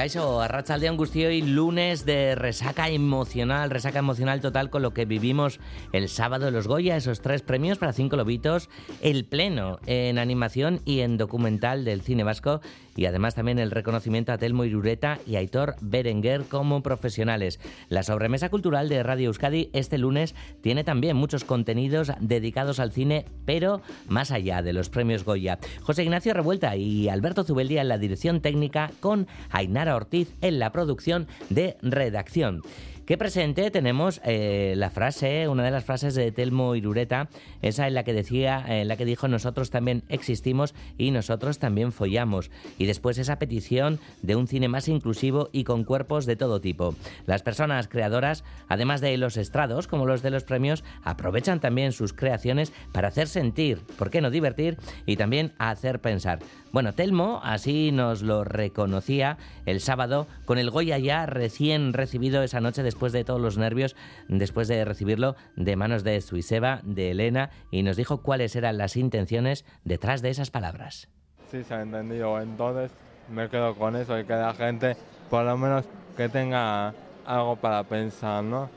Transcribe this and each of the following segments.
Aupa Arrachaldeón y lunes de resaca emocional, resaca emocional total con lo que vivimos el sábado de los Goya, esos tres premios para cinco lobitos, el pleno en animación y en documental del cine vasco y además también el reconocimiento a Telmo Irureta y Aitor Berenguer como profesionales. La sobremesa cultural de Radio Euskadi este lunes tiene también muchos contenidos dedicados al cine, pero más allá de los premios Goya. José Ignacio Revuelta y Alberto Zubeldia en la dirección técnica con Ainara Ortiz en la producción de redacción. Que presente tenemos eh, la frase, una de las frases de Telmo Irureta, esa en la que decía, en la que dijo nosotros también existimos y nosotros también follamos. Y después esa petición de un cine más inclusivo y con cuerpos de todo tipo. Las personas creadoras, además de los estrados, como los de los premios, aprovechan también sus creaciones para hacer sentir, ¿por qué no divertir? Y también hacer pensar. Bueno, Telmo así nos lo reconocía el sábado con el Goya ya recién recibido esa noche después de todos los nervios, después de recibirlo de manos de Suiseba, de Elena, y nos dijo cuáles eran las intenciones detrás de esas palabras. Sí, se ha entendido. Entonces me quedo con eso y que la gente, por lo menos, que tenga algo para pensar, ¿no?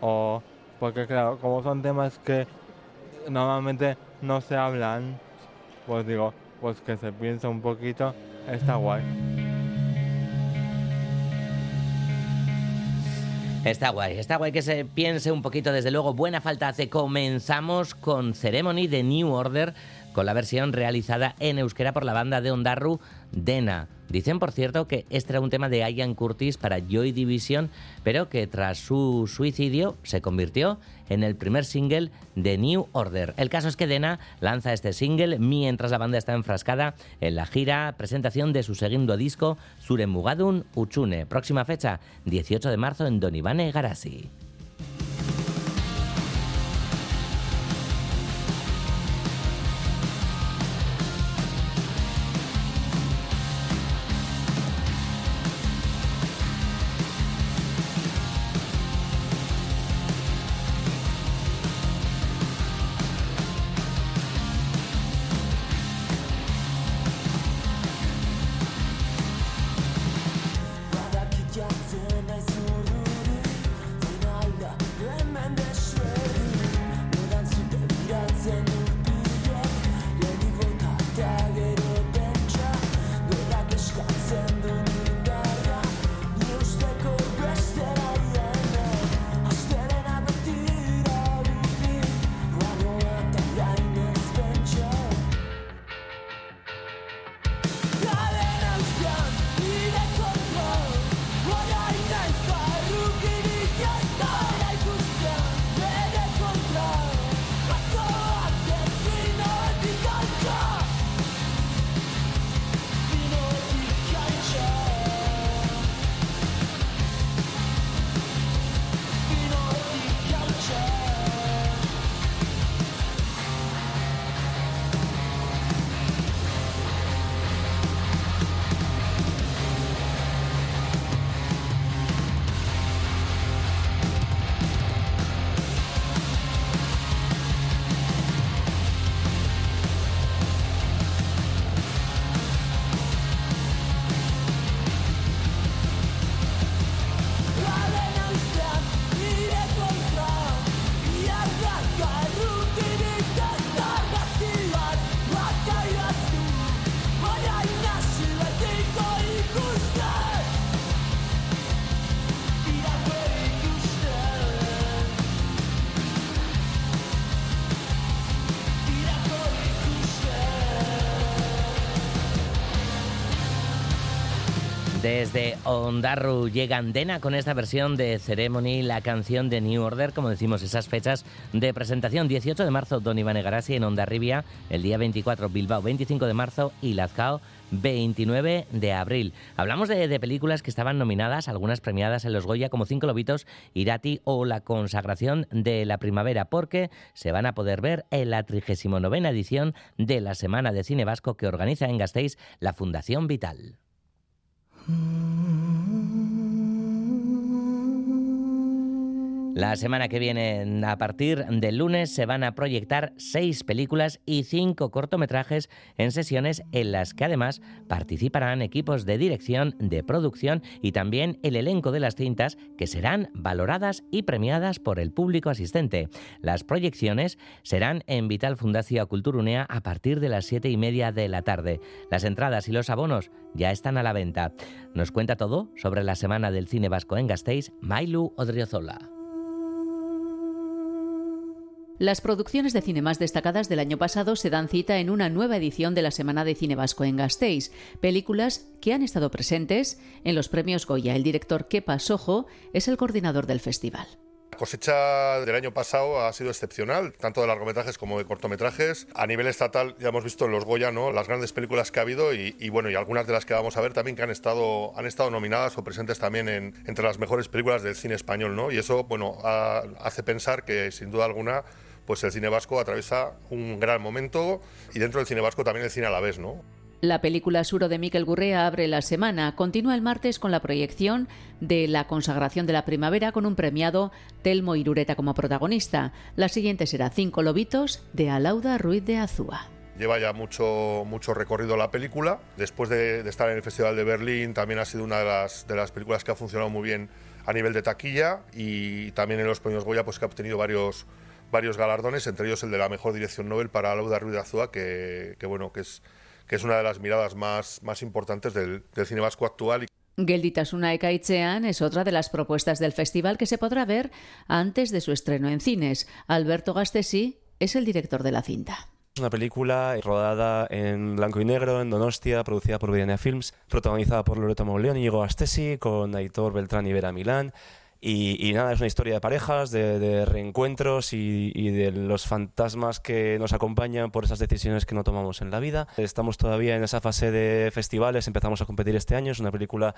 O porque claro, como son temas que normalmente no se hablan, pues digo, pues que se piensa un poquito, está guay. Está guay, está guay que se piense un poquito, desde luego, buena falta hace. Comenzamos con Ceremony de New Order, con la versión realizada en euskera por la banda de Ondarru, Dena. Dicen, por cierto, que este era un tema de Ian Curtis para Joy Division, pero que tras su suicidio se convirtió en el primer single de New Order. El caso es que Dena lanza este single mientras la banda está enfrascada en la gira presentación de su segundo disco, Mugadun Uchune. Próxima fecha, 18 de marzo en Donibane Garasi. Desde Ondarru llega Andena con esta versión de Ceremony, la canción de New Order, como decimos, esas fechas de presentación. 18 de marzo, Don Iván Egarasi en Ondarribia, el día 24, Bilbao, 25 de marzo y Lazcao, 29 de abril. Hablamos de, de, películas que estaban nominadas, algunas premiadas en los Goya, como Cinco Lobitos, Irati o La Consagración de la Primavera, porque se van a poder ver en la 39 edición de la Semana de Cine Vasco que organiza en Gasteiz la Fundación Vital. Mm. La semana que viene, a partir del lunes, se van a proyectar seis películas y cinco cortometrajes en sesiones en las que además participarán equipos de dirección, de producción y también el elenco de las cintas que serán valoradas y premiadas por el público asistente. Las proyecciones serán en Vital Fundación Culturunea a partir de las siete y media de la tarde. Las entradas y los abonos ya están a la venta. Nos cuenta todo sobre la Semana del Cine Vasco en Gasteiz, Mailu Odriozola. Las producciones de cine más destacadas del año pasado se dan cita en una nueva edición de la Semana de Cine Vasco en Gasteiz, películas que han estado presentes en los premios Goya. El director Kepa Sojo es el coordinador del festival. La cosecha del año pasado ha sido excepcional, tanto de largometrajes como de cortometrajes. A nivel estatal ya hemos visto en los Goya ¿no? las grandes películas que ha habido y, bueno y algunas de las que vamos a ver también que han estado han estado nominadas o presentes también en, entre las mejores películas del cine español, ¿no? Y eso bueno hace pensar que sin duda alguna pues el cine vasco atraviesa un gran momento y dentro del cine vasco también el cine a la vez, ¿no? La película Suro de Miquel Gurrea abre la semana. Continúa el martes con la proyección de La consagración de la primavera con un premiado Telmo Irureta como protagonista. La siguiente será Cinco lobitos de Alauda Ruiz de Azúa. Lleva ya mucho, mucho recorrido la película. Después de, estar en el Festival de Berlín, también ha sido una de las, de las películas que ha funcionado muy bien a nivel de taquilla y también en los premios Goya pues que ha obtenido varios varios galardones, entre ellos el de la mejor dirección Nobel para Lauda Ruiz de Azúa, que, bueno, que es, que es una de las miradas más, más importantes del, del cine vasco actual. Gelditasuna Ekaitzean es otra de las propuestas del festival que se podrá ver antes de su estreno en cines. Alberto Gastesi es el director de la cinta. Es una película rodada en blanco y negro en Donostia, producida por Vidania Films, protagonizada por Loreto Mauleón y Diego Gastesi, con Aitor Beltrán y Vera Milán. Y, nada, es una historia de parejas, de, reencuentros y, y, de los fantasmas que nos acompañan por esas decisiones que no tomamos en la vida. Estamos todavía en esa fase de festivales, empezamos a competir este año, es una película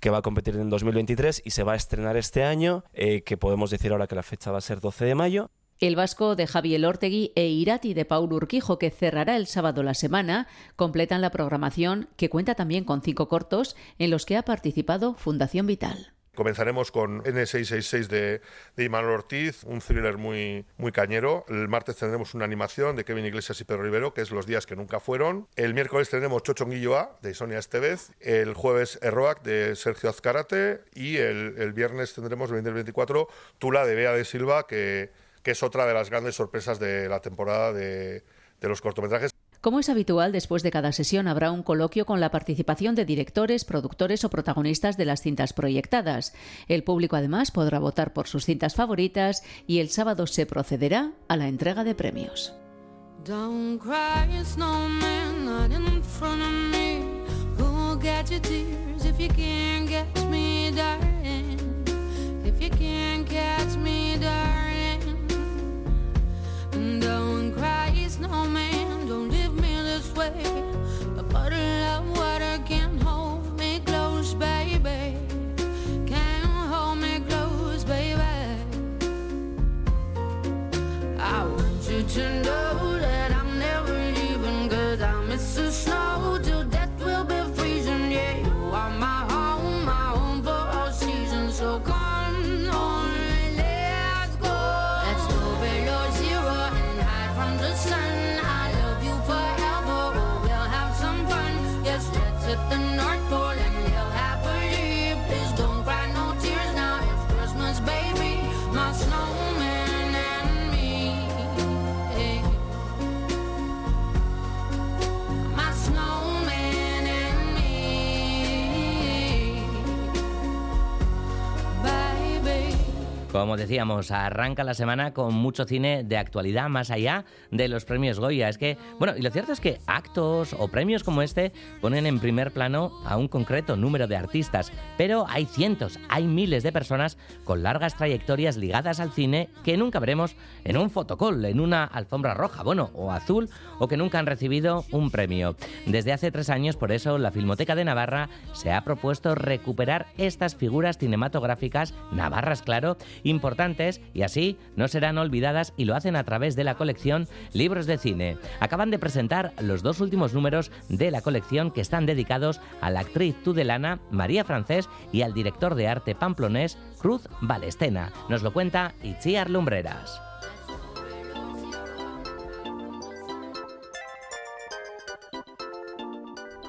que va a competir en 2023 y se va a estrenar este año, eh, que podemos decir ahora que la fecha va a ser 12 de mayo. El vasco de Javier Ortegui e Irati de Paul Urquijo, que cerrará el sábado la semana, completan la programación que cuenta también con cinco cortos en los que ha participado Fundación Vital. Comenzaremos con N666 de, de Imanol Ortiz, un thriller muy, muy cañero. El martes tendremos una animación de Kevin Iglesias y Pedro Rivero, que es Los días que nunca fueron. El miércoles tendremos Chochonguillo A, de Sonia Estevez. El jueves Erroac, de Sergio Azcarate. Y el, el viernes tendremos, el 24, Tula, de Bea de Silva, que, que es otra de las grandes sorpresas de la temporada de, de los cortometrajes. Como es habitual, después de cada sesión habrá un coloquio con la participación de directores, productores o protagonistas de las cintas proyectadas. El público además podrá votar por sus cintas favoritas y el sábado se procederá a la entrega de premios. Don't cry, snowman, not in me this way. A bottle Como decíamos, arranca la semana con mucho cine de actualidad más allá de los premios Goya. Es que, bueno, y lo cierto es que actos o premios como este ponen en primer plano a un concreto número de artistas, pero hay cientos, hay miles de personas con largas trayectorias ligadas al cine que nunca veremos en un fotocall, en una alfombra roja, bueno, o azul, o que nunca han recibido un premio. Desde hace tres años, por eso, la Filmoteca de Navarra se ha propuesto recuperar estas figuras cinematográficas, navarras, claro, importantes y así no serán olvidadas y lo hacen a través de la colección Libros de Cine. Acaban de presentar los dos últimos números de la colección que están dedicados a la actriz tudelana María Francés y al director de arte pamplonés Cruz Balestena. Nos lo cuenta Itziar Lumbreras.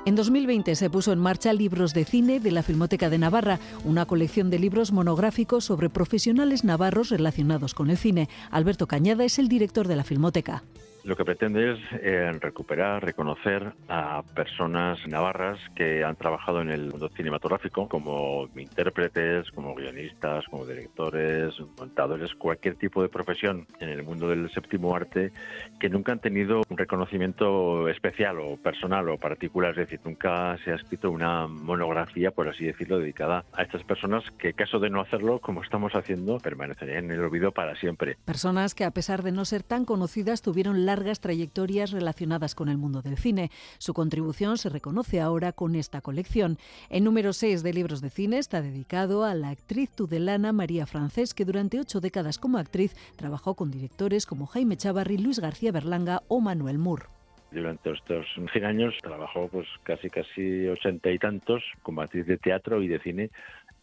En 2020 se puso en marcha Libros de Cine de la Filmoteca de Navarra, una colección de libros monográficos sobre profesionales navarros relacionados con el cine. Alberto Cañada es el director de la Filmoteca. Lo que pretende es eh, recuperar, reconocer a personas navarras que han trabajado en el mundo cinematográfico como intérpretes, como guionistas, como directores, montadores, cualquier tipo de profesión en el mundo del séptimo arte que nunca han tenido un reconocimiento especial o personal o particular, es decir, nunca se ha escrito una monografía, por así decirlo, dedicada a estas personas que, caso de no hacerlo, como estamos haciendo, permanecerían en el olvido para siempre. Personas que, a pesar de no ser tan conocidas, tuvieron largas trayectorias relacionadas con el mundo del cine. Su contribución se reconoce ahora con esta colección. El número 6 de libros de cine está dedicado a la actriz tudelana María Francés, que durante ocho décadas como actriz trabajó con directores como Jaime Chavarri, Luis García Berlanga o Manuel Moore. Durante estos 100 años trabajó pues casi casi ochenta y tantos como actriz de teatro y de cine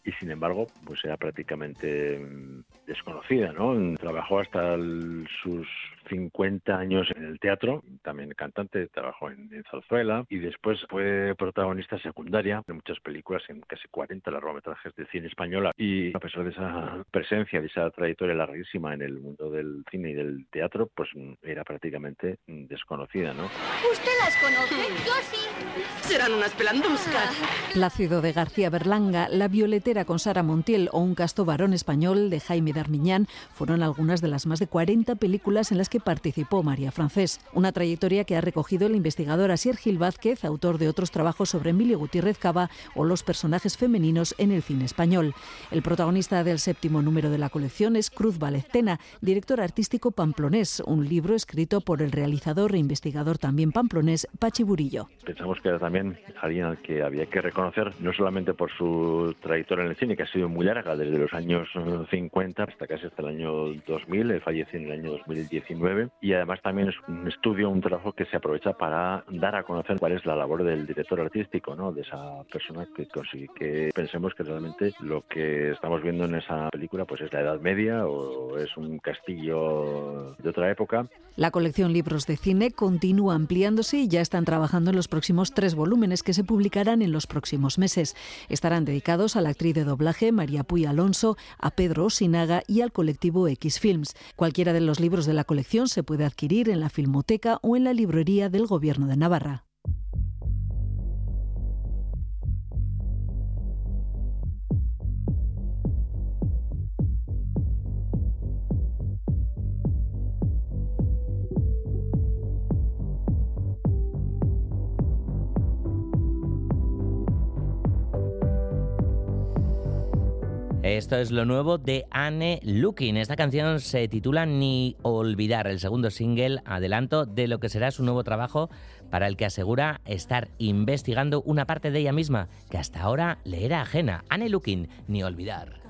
y sin embargo pues era prácticamente mm, desconocida, ¿no? Trabajó hasta sus 50 años en el teatro, también cantante, trabajó en, Zarzuela y después fue protagonista secundaria de muchas películas, en casi 40 largometrajes de cine española y a pesar de esa presencia, de esa trayectoria larguísima en el mundo del cine y del teatro, pues era prácticamente desconocida, ¿no? ¿Usted las conoce? Yo sí. Serán unas pelanduscas. Plácido de García Berlanga, La Violetera con Sara Montiel o Un casto varón español de Jaime Darmiñán fueron algunas de las más de 40 películas en las que participó María Francés, una trayectoria que ha recogido el investigador Asier Gil Vázquez, autor de otros trabajos sobre Emilio Gutiérrez Cava o los personajes femeninos en el cine español. El protagonista del séptimo número de la colección es Cruz Valecena, director artístico pamplonés, un libro escrito por el realizador e investigador también pamplonés Pachi Burillo. Pensamos que era también alguien al que había que reconocer, no solamente por su trayectoria en el cine, que ha sido muy larga, desde los años 50 hasta casi hasta el año 2000, él falleció en el año 2019 y además también es un estudio, un trabajo que se aprovecha para dar a conocer cuál es la labor del director artístico, ¿no? de esa persona que que pensemos que realmente lo que estamos viendo en esa película pues es la Edad Media o es un castillo de otra época. La colección Libros de Cine continúa ampliándose y ya están trabajando en los próximos tres volúmenes que se publicarán en los próximos meses. Estarán dedicados a la actriz de doblaje María Puy Alonso, a Pedro Osinaga y al colectivo X Films. Cualquiera de los libros de la colección se puede adquirir en la Filmoteca o en la librería del Gobierno de Navarra. Esto es lo nuevo de Anne Looking. Esta canción se titula Ni Olvidar, el segundo single, adelanto de lo que será su nuevo trabajo para el que asegura estar investigando una parte de ella misma que hasta ahora le era ajena. Anne Looking, Ni Olvidar.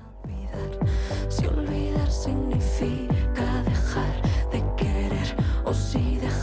Si olvidar significa dejar de querer o si dejar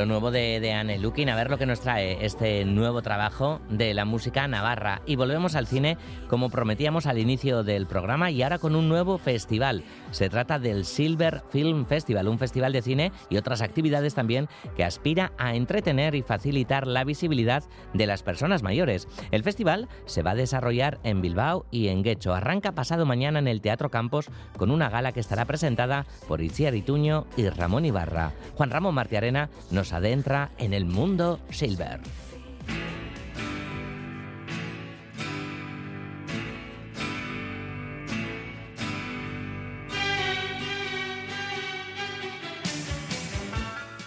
lo nuevo de, de Anne Lukin, a ver lo que nos trae este nuevo trabajo de la música navarra. Y volvemos al cine como prometíamos al inicio del programa y ahora con un nuevo festival. Se trata del Silver Film Festival, un festival de cine y otras actividades también que aspira a entretener y facilitar la visibilidad de las personas mayores. El festival se va a desarrollar en Bilbao y en Guecho. Arranca pasado mañana en el Teatro Campos con una gala que estará presentada por Itziar Ituño y Ramón Ibarra. Juan Ramón Martiarena nos adentra en el mundo silver.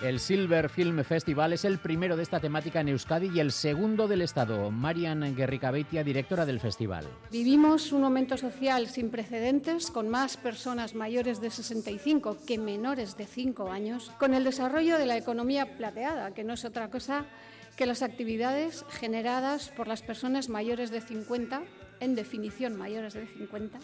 El Silver Film Festival es el primero de esta temática en Euskadi y el segundo del Estado. Marian Guerricabeitia, directora del festival. Vivimos un momento social sin precedentes, con más personas mayores de 65 que menores de 5 años, con el desarrollo de la economía plateada, que no es otra cosa que las actividades generadas por las personas mayores de 50, en definición mayores de 50,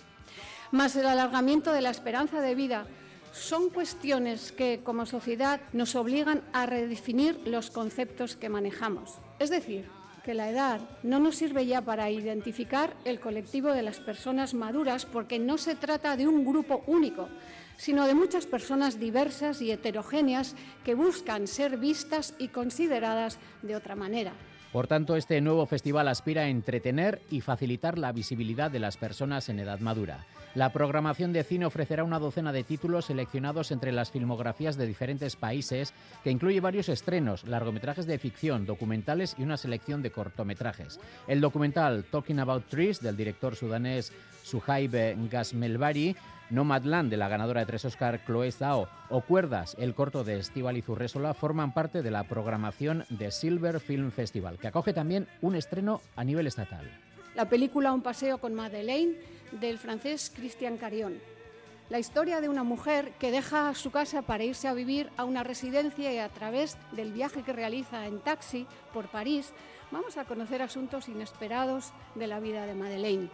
más el alargamiento de la esperanza de vida son cuestiones que como sociedad nos obligan a redefinir los conceptos que manejamos. Es decir, que la edad no nos sirve ya para identificar el colectivo de las personas maduras porque no se trata de un grupo único, sino de muchas personas diversas y heterogéneas que buscan ser vistas y consideradas de otra manera. Por tanto, este nuevo festival aspira a entretener y facilitar la visibilidad de las personas en edad madura. La programación de cine ofrecerá una docena de títulos seleccionados entre las filmografías de diferentes países, que incluye varios estrenos, largometrajes de ficción, documentales y una selección de cortometrajes. El documental Talking About Trees del director sudanés Suhaib Gasmelbari Nomadland, de la ganadora de tres Oscar Chloe Zhao, o Cuerdas, el corto de Estíbal Zurresola, forman parte de la programación de Silver Film Festival, que acoge también un estreno a nivel estatal. La película Un paseo con Madeleine del francés Christian Carion. La historia de una mujer que deja su casa para irse a vivir a una residencia y a través del viaje que realiza en taxi por París vamos a conocer asuntos inesperados de la vida de Madeleine.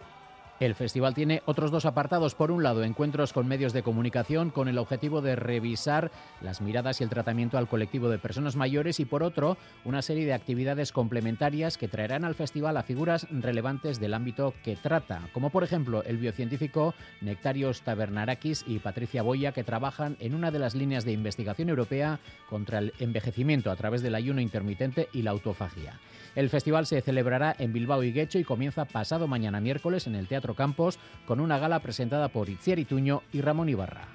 El festival tiene otros dos apartados. Por un lado, encuentros con medios de comunicación con el objetivo de revisar las miradas y el tratamiento al colectivo de personas mayores y por otro, una serie de actividades complementarias que traerán al festival a figuras relevantes del ámbito que trata, como por ejemplo el biocientífico Nectarios Tabernarakis y Patricia Boya, que trabajan en una de las líneas de investigación europea contra el envejecimiento a través del ayuno intermitente y la autofagia. El festival se celebrará en Bilbao y Guecho y comienza pasado mañana miércoles en el Teatro Campos con una gala presentada por Itziar Ituño y Ramón Ibarra.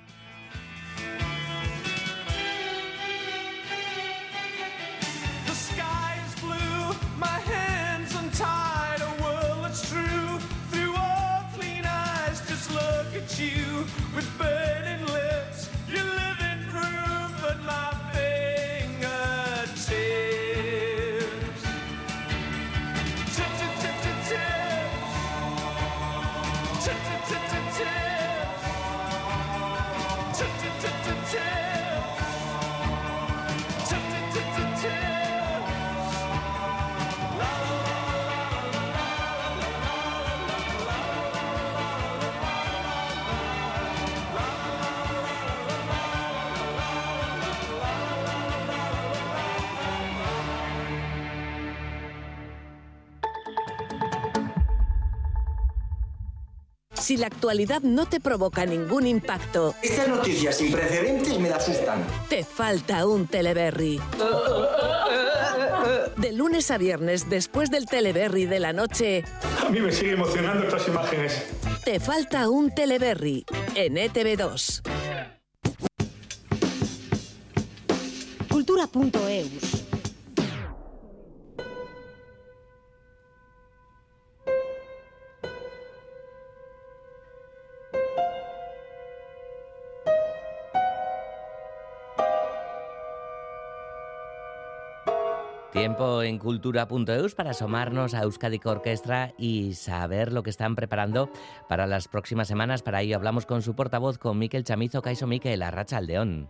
Si la actualidad no te provoca ningún impacto. Estas noticias sin precedentes me asustan. Te falta un Teleberry. De lunes a viernes, después del Teleberry de la noche. A mí me sigue emocionando estas imágenes. Te falta un Teleberry en ETV2. Cultura.eus Tiempo en cultura.eus para asomarnos a Euskadi Orquestra y saber lo que están preparando para las próximas semanas. Para ello hablamos con su portavoz, con Miquel Chamizo, Caiso Miquel, Arracha Aldeón.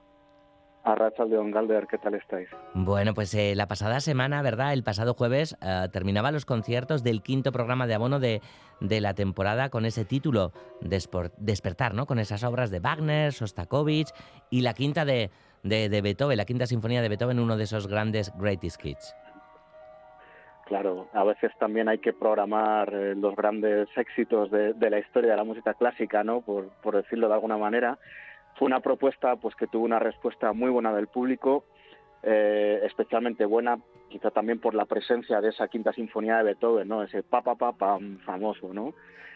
Arracha Aldeón, Galder, ¿qué tal estáis? Bueno, pues eh, la pasada semana, ¿verdad? El pasado jueves eh, terminaban los conciertos del quinto programa de abono de, de la temporada con ese título, Despertar, ¿no? Con esas obras de Wagner, Sostakovich y la quinta de de, Beethoven, la quinta sinfonía de Beethoven, uno de esos grandes greatest hits. Claro, a veces también hay que programar eh, los grandes éxitos de, de la historia de la música clásica, ¿no? Por, por decirlo de alguna manera. Fue una propuesta pues que tuvo una respuesta muy buena del público, eh, especialmente buena, quizá también por la presencia de esa quinta sinfonía de Beethoven, ¿no? Ese pa pa pa pam famoso, ¿no?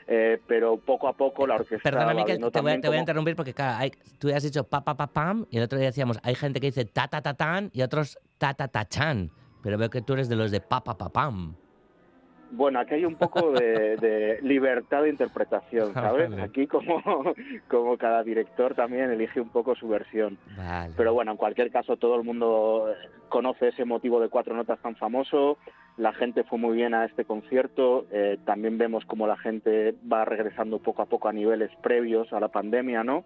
Eh, pero poco a poco la orquesta. Perdóname que te voy, te voy a interrumpir porque claro, hay- tú has dicho pa pa pa pam y el otro día decíamos, hay gente que dice ta ta ta tan y otros ta ta ta chan, pero veo que tú eres de los de pa pa pa pam. Bueno, aquí hay un poco de, de libertad de interpretación, ¿sabes? Vale. Aquí como, como cada director también elige un poco su versión. Vale. Pero bueno, en cualquier caso todo el mundo conoce ese motivo de cuatro notas tan famoso. La gente fue muy bien a este concierto. eh, también vemos como la gente va regresando poco a poco a niveles previos a la pandemia, ¿no?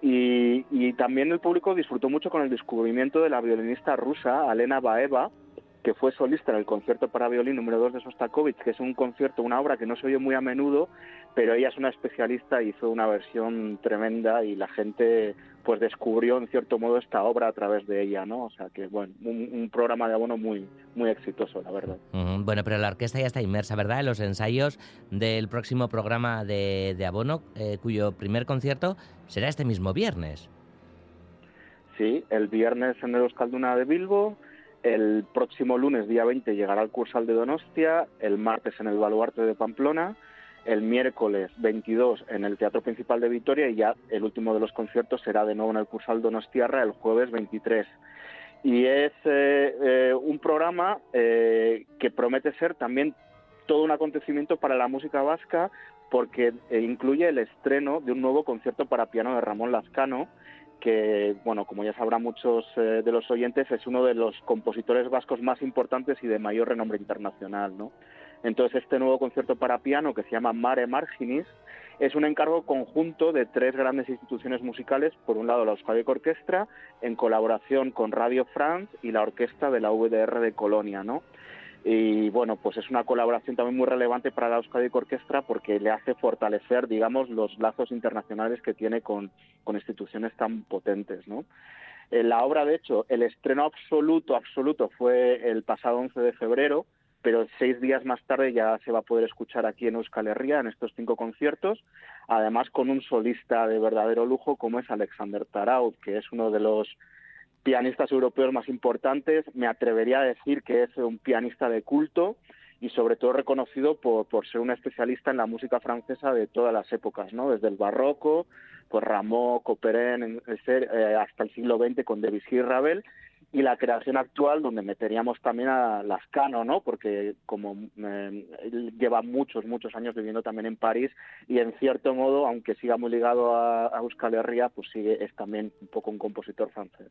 Y, y también el público disfrutó mucho con el descubrimiento de la violinista rusa Alena Baeva, que fue solista en el concierto para violín número 2 de Sostakovich, que es un concierto, una obra que no se oye muy a menudo, pero ella es una especialista y hizo una versión tremenda y la gente pues descubrió en cierto modo esta obra a través de ella, ¿no? O sea que bueno, un, un programa de abono muy muy exitoso, la verdad. Bueno, pero la orquesta ya está inmersa, ¿verdad? En los ensayos del próximo programa de, de Abono, eh, cuyo primer concierto será este mismo viernes. Sí, el viernes en el Euskalduna de Bilbo, el próximo lunes, día 20, llegará al Cursal de Donostia, el martes en el Baluarte de Pamplona, el miércoles 22 en el Teatro Principal de Vitoria y ya el último de los conciertos será de nuevo en el Cursal Donostiarra el jueves 23. Y es eh, eh, un programa eh, que promete ser también todo un acontecimiento para la música vasca porque incluye el estreno de un nuevo concierto para piano de Ramón Lazcano, que, bueno, como ya sabrán muchos eh, de los oyentes, es uno de los compositores vascos más importantes y de mayor renombre internacional, ¿no? Entonces, este nuevo concierto para piano, que se llama Mare Marginis, es un encargo conjunto de tres grandes instituciones musicales, por un lado la Euskadi Orquestra, en colaboración con Radio France y la orquesta de la VDR de Colonia, ¿no? Y bueno, pues es una colaboración también muy relevante para la Euskadi Orquestra porque le hace fortalecer, digamos, los lazos internacionales que tiene con, con instituciones tan potentes, ¿no? Eh, la obra, de hecho, el estreno absoluto, absoluto fue el pasado 11 de febrero, pero seis días más tarde ya se va a poder escuchar aquí en Euskal Herria en estos cinco conciertos, además con un solista de verdadero lujo como es Alexander Taraud, que es uno de los pianistas europeos más importantes. Me atrevería a decir que es un pianista de culto y sobre todo reconocido por, por ser un especialista en la música francesa de todas las épocas, ¿no? Desde el barroco, pues Rameau, Couperin, eh, hasta el siglo XX con Debussy y Ravel y la creación actual donde meteríamos también a Lascano, ¿no? Porque como eh, lleva muchos, muchos años viviendo también en París y en cierto modo, aunque siga muy ligado a, a Euskal Herria, pues sigue, es también un poco un compositor francés.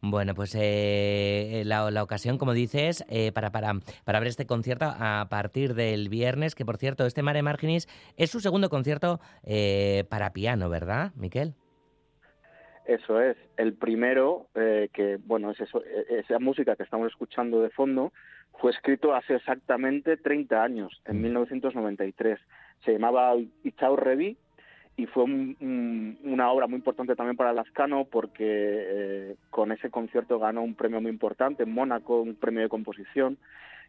Bueno, pues eh, la, la ocasión, como dices, eh, para, para, para ver este concierto a partir del viernes, que por cierto, este Mare Marginis es su segundo concierto eh, para piano, ¿verdad, Miquel? Eso es. El primero, eh, que bueno, es eso, eh, esa música que estamos escuchando de fondo, fue escrito hace exactamente 30 años, en 1993. Se llamaba Ichao Revi y fue un- un- una obra muy importante también para Lascano porque eh, con ese concierto ganó un premio muy importante en Mónaco, un premio de composición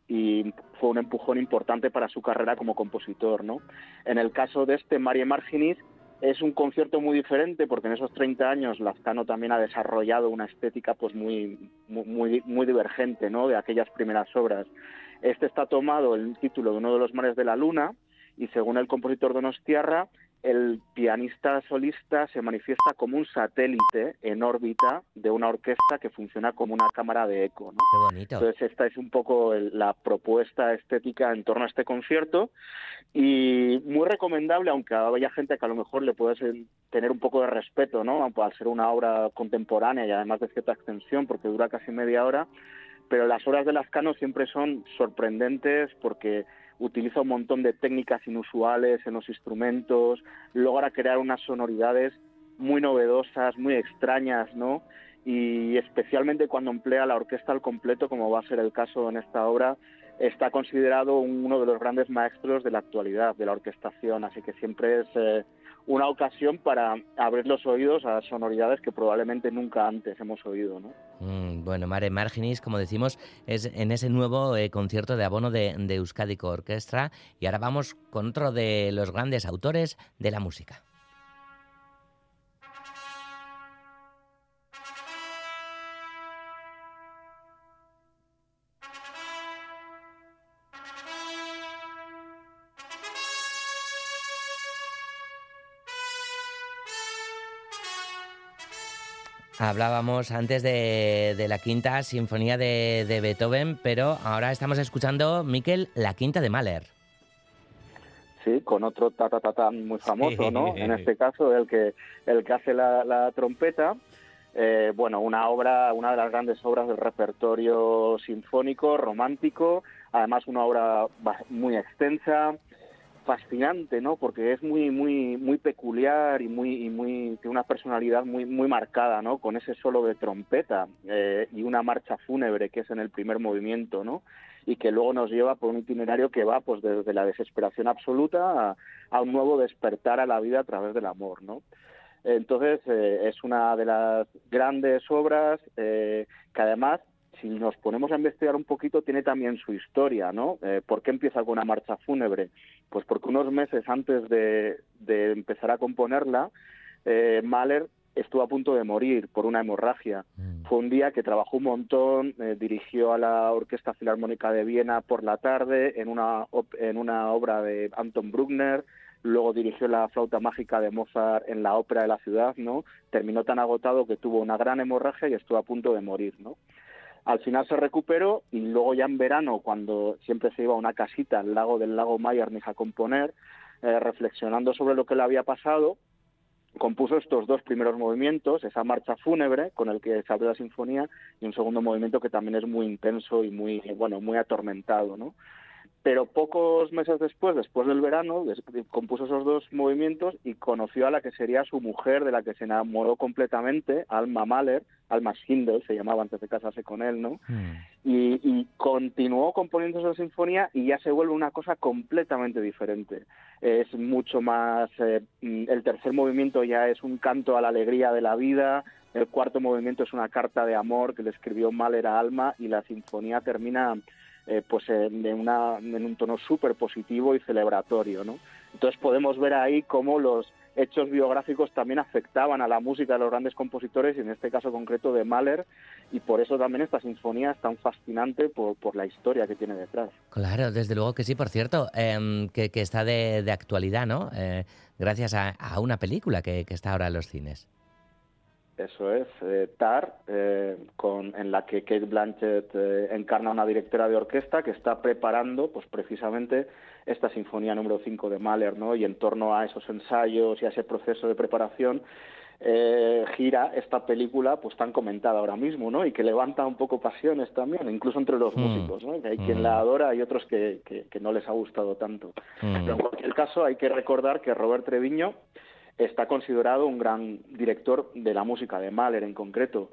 y fue un empujón importante para su carrera como compositor, ¿no? En el caso de este Marie Marginis es un concierto muy diferente porque en esos 30 años Lazcano también ha desarrollado una estética pues muy muy, muy divergente, ¿no? De aquellas primeras obras. Este está tomado el título de uno de los mares de la luna y según el compositor Donostiarra el pianista solista se manifiesta como un satélite en órbita de una orquesta que funciona como una cámara de eco. ¿no? Qué bonito. Entonces esta es un poco el- la propuesta estética en torno a este concierto y muy recomendable, aunque haya gente que a lo mejor le puede ser- tener un poco de respeto, ¿no? Al ser una obra contemporánea y además de cierta extensión, porque dura casi media hora, pero las obras de Lascano siempre son sorprendentes porque utiliza un montón de técnicas inusuales en los instrumentos, logra crear unas sonoridades muy novedosas, muy extrañas, ¿no? Y especialmente cuando emplea la orquesta al completo, como va a ser el caso en esta obra, está considerado uno de los grandes maestros de la actualidad, de la orquestación, así que siempre es eh, una ocasión para abrir los oídos a sonoridades que probablemente nunca antes hemos oído. ¿no? Mm, bueno, Mare Marginis, como decimos, es en ese nuevo eh, concierto de abono de, de Euskadico Orquestra. Y ahora vamos con otro de los grandes autores de la música. Hablábamos antes de, de la quinta sinfonía de, de, Beethoven, pero ahora estamos escuchando, Miquel, la quinta de Mahler. Sí, con otro ta ta ta, ta muy famoso, sí. ¿no? En este caso, el que el que hace la, la trompeta. Eh, bueno, una obra, una de las grandes obras del repertorio sinfónico, romántico, además una obra muy extensa, fascinante, ¿no? Porque es muy, muy, muy peculiar y muy, y muy, tiene una personalidad muy, muy marcada, ¿no? Con ese solo de trompeta eh, y una marcha fúnebre que es en el primer movimiento, ¿no? Y que luego nos lleva por un itinerario que va, pues, desde la desesperación absoluta a, un nuevo despertar a la vida a través del amor, ¿no? Entonces, eh, es una de las grandes obras eh, que además si nos ponemos a investigar un poquito, tiene también su historia, ¿no? Eh, ¿Por qué empieza con una marcha fúnebre? Pues porque unos meses antes de, de empezar a componerla, eh, Mahler estuvo a punto de morir por una hemorragia. Mm. Fue un día que trabajó un montón, eh, dirigió a la Orquesta Filarmónica de Viena por la tarde en una, en una obra de Anton Bruckner, luego dirigió la flauta mágica de Mozart en la ópera de la ciudad, ¿no? Terminó tan agotado que tuvo una gran hemorragia y estuvo a punto de morir, ¿no? Al final se recuperó y luego ya en verano, cuando siempre se iba a una casita al lago del lago Mayarnis a componer, eh, reflexionando sobre lo que le había pasado, compuso estos dos primeros movimientos, esa marcha fúnebre con el que se la sinfonía y un segundo movimiento que también es muy intenso y muy bueno, muy atormentado, ¿no? Pero pocos meses después, después del verano, compuso esos dos movimientos y conoció a la que sería su mujer, de la que se enamoró completamente, Alma Mahler, Alma Schindel se llamaba antes de casarse con él, ¿no? Mm. Y, y, continuó componiendo esa sinfonía y ya se vuelve una cosa completamente diferente. Es mucho más, eh, el tercer movimiento ya es un canto a la alegría de la vida, el cuarto movimiento es una carta de amor que le escribió Mahler a Alma y la sinfonía termina eh, pues en, una, en un tono súper positivo y celebratorio. Entonces podemos ver ahí cómo los hechos biográficos también afectaban a la música de los grandes compositores y en este caso concreto de Mahler y por eso también esta sinfonía es tan fascinante por, la historia que tiene detrás. Claro, desde luego que sí, por cierto, eh, que, está de, actualidad, ¿no? Eh, gracias a, una película que está ahora en los cines. Eso es, eh, Tar, eh, con, en la que Kate Blanchett eh, encarna una directora de orquesta que está preparando, pues precisamente esta sinfonía número 5 de Mahler, ¿no? Y en torno a esos ensayos y a ese proceso de preparación gira esta película, pues tan comentada ahora mismo, ¿no? Y que levanta un poco pasiones también, incluso entre los mm. músicos, ¿no? Que hay mm. quien la adora y otros que, que, que, no les ha gustado tanto. Mm. Pero en cualquier caso hay que recordar que Robert Treviño está considerado un gran director de la música, de Mahler en concreto.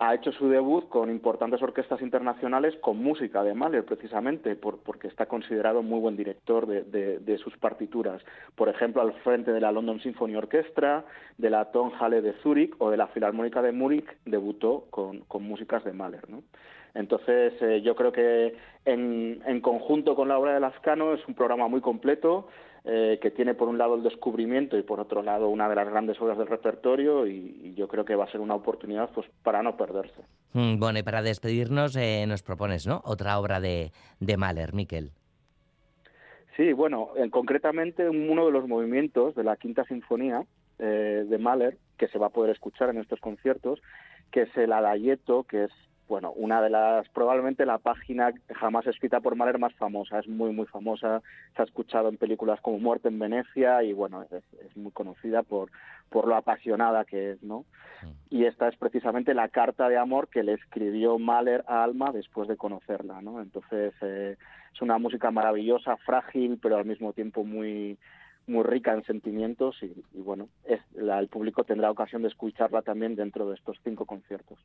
Ha hecho su debut con importantes orquestas internacionales con música de Mahler, precisamente, por, porque está considerado muy buen director de, sus partituras. Por ejemplo, al frente de la London Symphony Orchestra, de la Tonhalle de Zúrich o de la Filarmónica de Múnich, debutó con, músicas de Mahler. Entonces, eh, yo creo que en, en, conjunto con la obra de Lascano es un programa muy completo eh, que tiene por un lado el descubrimiento y por otro lado una de las grandes obras del repertorio y, y yo creo que va a ser una oportunidad pues para no perderse. Mm, bueno, y para despedirnos eh, nos propones, ¿no? Otra obra de, de Mahler, Miquel. Sí, bueno, eh, concretamente uno de los movimientos de la Quinta Sinfonía eh, de Mahler, que se va a poder escuchar en estos conciertos, que es el Adagietto, que es bueno, una de las, probablemente la página jamás escrita por Mahler más famosa, es muy, muy famosa, se ha escuchado en películas como Muerte en Venecia y bueno, es, es muy conocida por, por lo apasionada que es, ¿no? Y esta es precisamente la carta de amor que le escribió Mahler a Alma después de conocerla, ¿no? Entonces, eh, es una música maravillosa, frágil, pero al mismo tiempo muy, muy rica en sentimientos y, y bueno, es, la, el público tendrá ocasión de escucharla también dentro de estos cinco conciertos.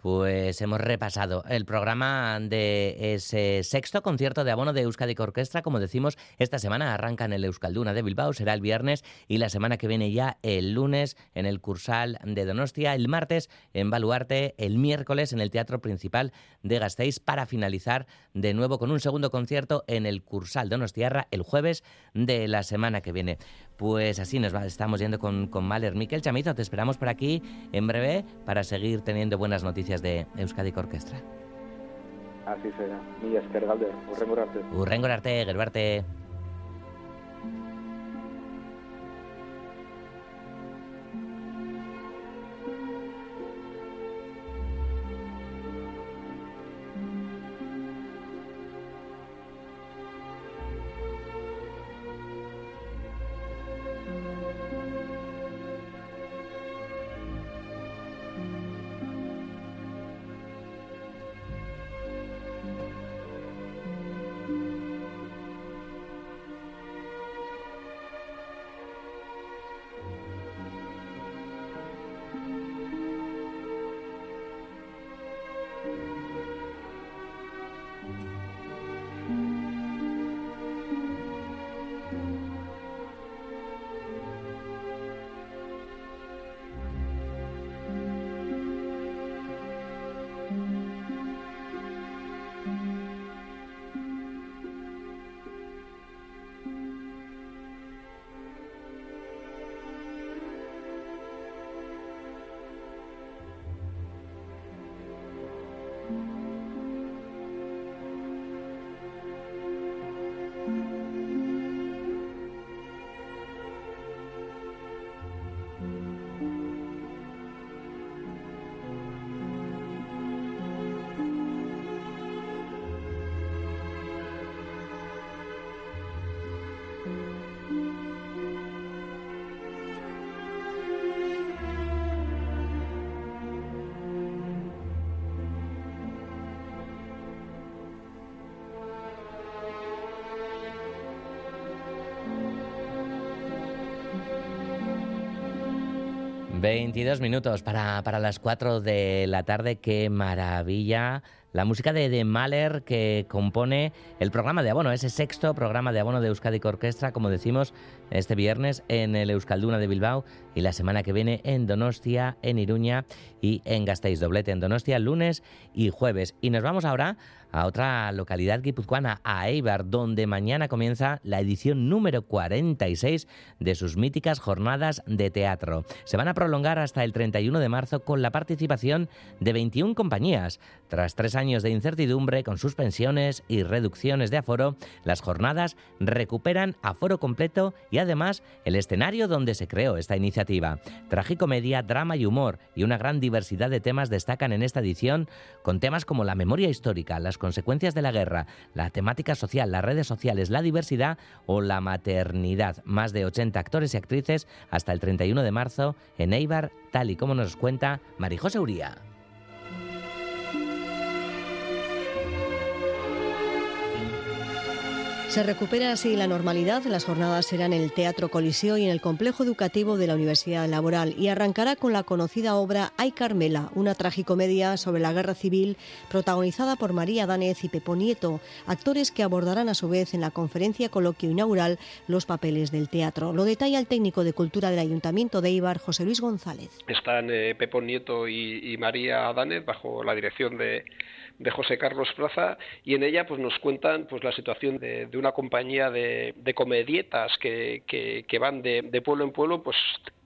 Pues hemos repasado el programa de ese sexto concierto de abono de Euskadi Orquestra. Como decimos, esta semana arranca en el Euskalduna de Bilbao, será el viernes y la semana que viene ya el lunes en el Cursal de Donostia, el martes en Baluarte, el miércoles en el Teatro Principal de Gasteiz para finalizar de nuevo con un segundo concierto en el Cursal Donostiarra el jueves de la semana que viene. Pues así nos va, estamos yendo con, con Maler. Miquel Chamizo, te esperamos por aquí en breve para seguir teniendo buenas noticias de Euskadi Orquestra. Así será. Mila esker galder, urrengo arte. Urrengo arte, gero 22 minutos para, para, las 4 de la tarde. Qué maravilla. La música de, de Mahler que compone el programa de abono, ese sexto programa de abono de Euskadi Orquestra, como decimos, este viernes en el Euskalduna de Bilbao y la semana que viene en Donostia, en Iruña y en Gasteiz. Doblete en Donostia, lunes y jueves. Y nos vamos ahora a otra localidad guipuzcoana, a Eibar, donde mañana comienza la edición número 46 de sus míticas jornadas de teatro. Se van a prolongar hasta el 31 de marzo con la participación de 21 compañías. Tras tres años de incertidumbre, con suspensiones y reducciones de aforo, las jornadas recuperan aforo completo y además el escenario donde se creó esta iniciativa. Tragicomedia, drama y humor y una gran diversidad de temas destacan en esta edición, con temas como la memoria histórica, las consecuencias de la guerra, la temática social, las redes sociales, la diversidad o la maternidad. Más de 80 actores y actrices hasta el 31 de marzo en Eibar, tal y como nos cuenta Marijose Uría. Se recupera así la normalidad. Las jornadas serán en el Teatro Coliseo y en el complejo educativo de la Universidad Laboral y arrancará con la conocida obra Ay Carmela, una tragicomedia sobre la guerra civil protagonizada por María Danez y Pepo Nieto, actores que abordarán a su vez en la conferencia coloquio inaugural los papeles del teatro. Lo detalla el técnico de cultura del Ayuntamiento de Ibar, José Luis González. Están eh, Pepo Nieto y, María Danez bajo la dirección de de José Carlos Plaza y en ella pues nos cuentan pues la situación de, una compañía de, comedietas que, que, van de, de, pueblo en pueblo pues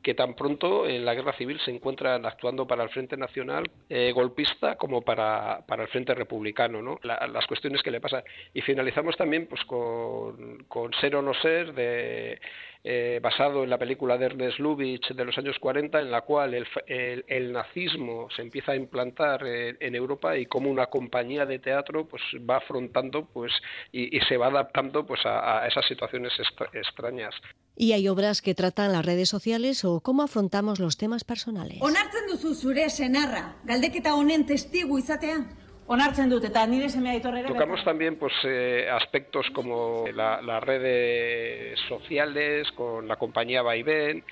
que tan pronto en la guerra civil se encuentran actuando para el Frente Nacional eh, golpista como para, para, el Frente Republicano, ¿no? La, las cuestiones que le pasan. Y finalizamos también pues con, con Ser o No Ser de eh, basado en la película de Ernest Lubitsch de los años 40, en la cual el, el, el nazismo se empieza a implantar en, en, Europa y como una compañía de teatro pues va afrontando pues y, y se va adaptando pues a, a esas situaciones extrañas. Y hay obras que tratan las redes sociales o cómo afrontamos los temas personales. Onartzen duzu zure senarra, galdeketa honen testigu izatea? Onartzen dut, eta nire semea. Tocamos también pues, eh, aspectos como la, las redes sociales, con la compañía Vaivén,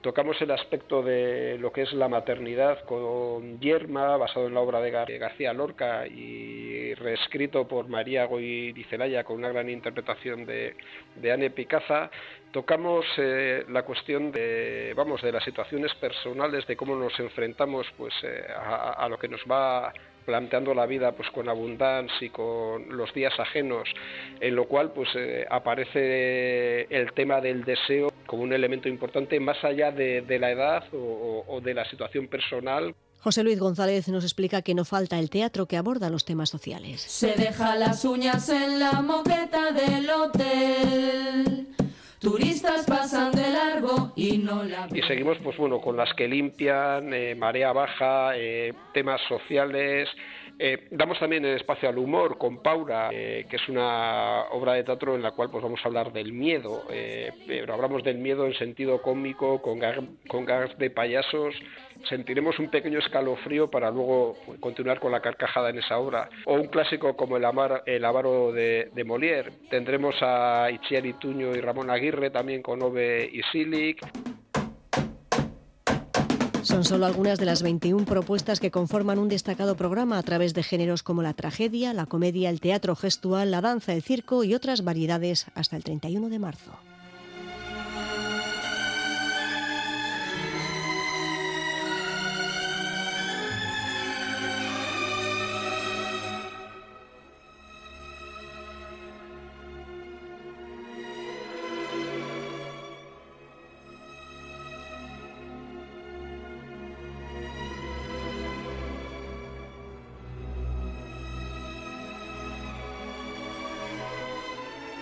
Tocamos el aspecto de lo que es la maternidad con Yerma, basado en la obra de García Lorca y reescrito por María Goy Celaya con una gran interpretación de, de Anne Picaza. Tocamos eh, la cuestión de, vamos, de las situaciones personales, de cómo nos enfrentamos pues, eh, a, lo que nos va planteando la vida pues con abundancia y con los días ajenos, en lo cual pues eh, aparece el tema del deseo como un elemento importante más allá de, la edad o, de la situación personal. José Luis González nos explica que no falta el teatro que aborda los temas sociales. Se deja las uñas en la moqueta del hotel. Turistas pasan de largo y no la Y seguimos, pues bueno, con las que limpian, eh, marea baja, eh, temas sociales. Eh, damos también el espacio al humor con Paura, que es una obra de teatro en la cual pues vamos a hablar del miedo, pero hablamos del miedo en sentido cómico, con, con gags de payasos sentiremos un pequeño escalofrío para luego continuar con la carcajada en esa obra. O un clásico como El, Amar, el Avaro de, de, Molière. Tendremos a Itziar Ituño y Ramón Aguirre también con Ove y Silic. Son solo algunas de las 21 propuestas que conforman un destacado programa a través de géneros como la tragedia, la comedia, el teatro gestual, la danza, el circo y otras variedades hasta el 31 de marzo.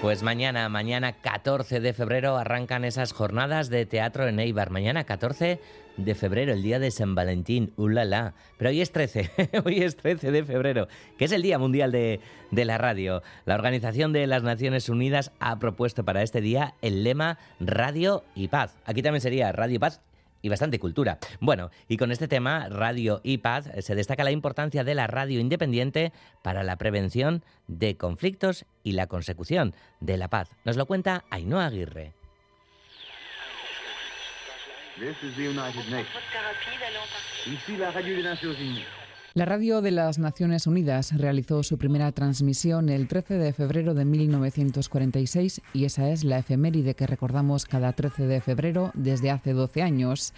Pues mañana, mañana 14 de febrero arrancan esas jornadas de teatro en Eibar. Mañana 14 de febrero, el día de San Valentín, ulala. Pero hoy es 13, hoy es 13 de febrero, que es el Día Mundial de, de la Radio. La Organización de las Naciones Unidas ha propuesto para este día el lema Radio y Paz. Aquí también sería Radio y Paz y bastante cultura. Bueno, y con este tema, Radio y Paz, se destaca la importancia de la radio independiente para la prevención de conflictos y la consecución de la paz. Nos lo cuenta Ainhoa Aguirre. La radio de las Naciones Unidas realizó su primera transmisión el 13 de febrero de 1946 y esa es la efeméride que recordamos cada 13 de febrero desde hace 12 años.